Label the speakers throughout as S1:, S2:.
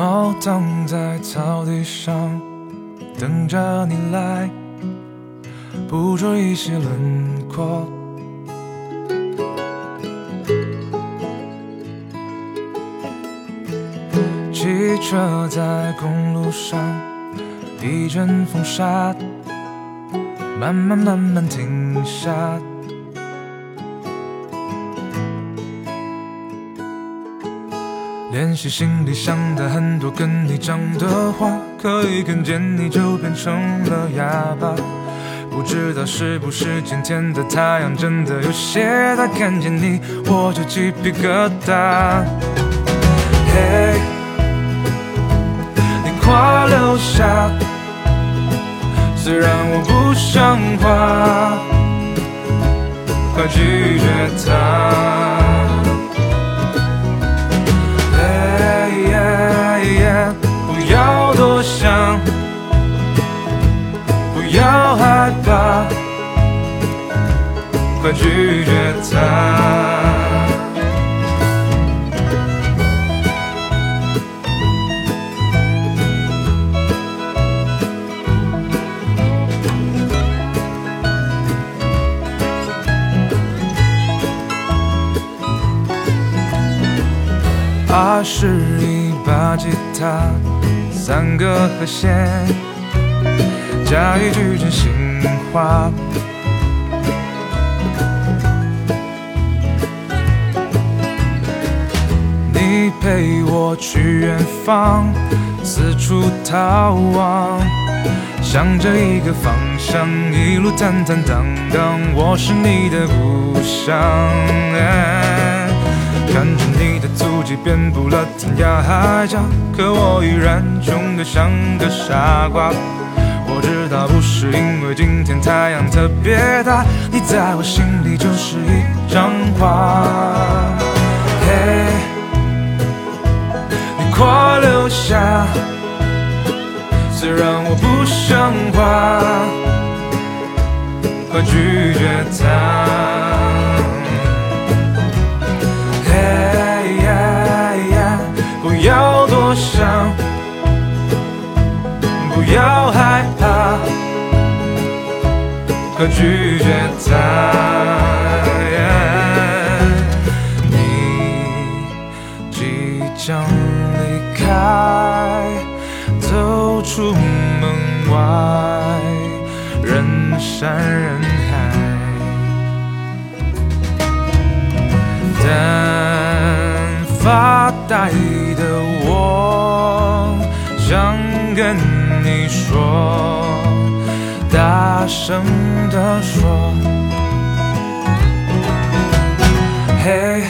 S1: 猫躺在草地上，等着你来捕捉一些轮廓。汽车在公路上，一阵风沙，慢慢慢慢停下。练习心里想的很多跟你讲的话，可以看见你就变成了哑巴。不知道是不是今天的太阳真的有些大，看见你我就鸡皮疙瘩。嘿，你快留下，虽然我不像话，快拒绝他。想，不要害怕，快拒绝他。它是一把吉他，三个和弦，加一句真心话。你陪我去远方，四处逃亡，向着一个方向，一路坦坦荡荡。我是你的故乡。看着你的足迹遍布了天涯海角，可我依然穷得像个傻瓜。我知道不是因为今天太阳特别大，你在我心里就是一张画。嘿，你快留下，虽然我不像话，快拒绝他。可拒绝他。你即将离开，走出门外，人山人海，但发呆的我。想跟你说，大声地说，嘿，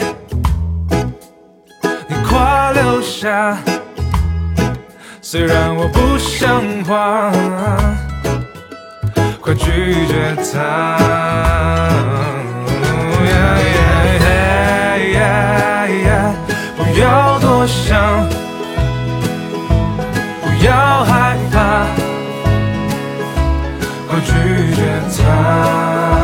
S1: 你快留下，虽然我不像话，快拒绝他。拒绝他。